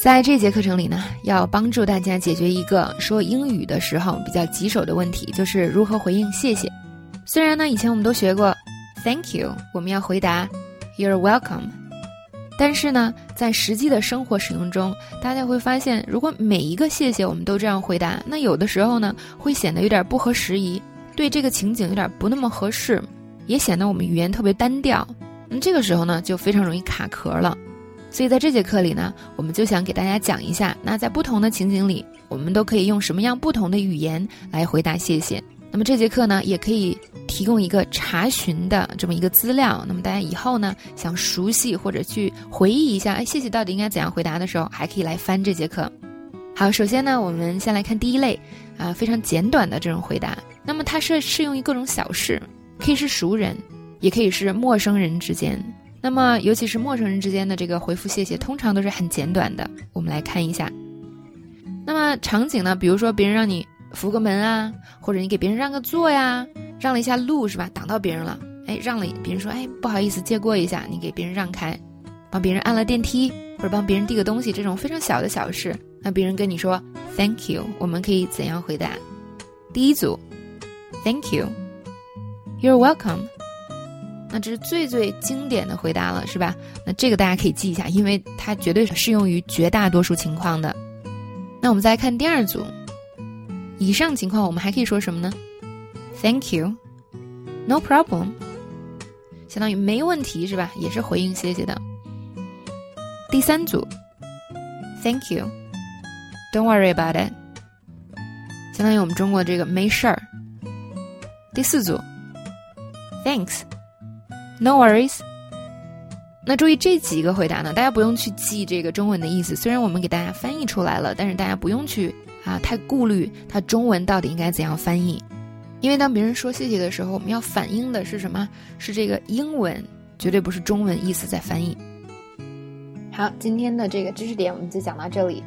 在这节课程里呢，要帮助大家解决一个说英语的时候比较棘手的问题，就是如何回应谢谢。虽然呢，以前我们都学过 “Thank you”，我们要回答 “You're welcome”，但是呢，在实际的生活使用中，大家会发现，如果每一个谢谢我们都这样回答，那有的时候呢，会显得有点不合时宜，对这个情景有点不那么合适，也显得我们语言特别单调。那这个时候呢，就非常容易卡壳了。所以在这节课里呢，我们就想给大家讲一下，那在不同的情景里，我们都可以用什么样不同的语言来回答谢谢。那么这节课呢，也可以提供一个查询的这么一个资料。那么大家以后呢，想熟悉或者去回忆一下，哎，谢谢到底应该怎样回答的时候，还可以来翻这节课。好，首先呢，我们先来看第一类，啊，非常简短的这种回答。那么它是适用于各种小事，可以是熟人，也可以是陌生人之间。那么，尤其是陌生人之间的这个回复谢谢，通常都是很简短的。我们来看一下。那么场景呢？比如说别人让你扶个门啊，或者你给别人让个座呀，让了一下路是吧？挡到别人了，哎，让了别人说，哎，不好意思，借过一下，你给别人让开，帮别人按了电梯，或者帮别人递个东西，这种非常小的小事，那别人跟你说 Thank you，我们可以怎样回答？第一组，Thank you，You're welcome。那这是最最经典的回答了，是吧？那这个大家可以记一下，因为它绝对是适用于绝大多数情况的。那我们再来看第二组，以上情况我们还可以说什么呢？Thank you，No problem，相当于没问题，是吧？也是回应谢谢的。第三组，Thank you，Don't worry about it，相当于我们中国这个没事儿。第四组，Thanks。No worries。那注意这几个回答呢，大家不用去记这个中文的意思。虽然我们给大家翻译出来了，但是大家不用去啊太顾虑它中文到底应该怎样翻译。因为当别人说谢谢的时候，我们要反映的是什么？是这个英文，绝对不是中文意思在翻译。好，今天的这个知识点我们就讲到这里。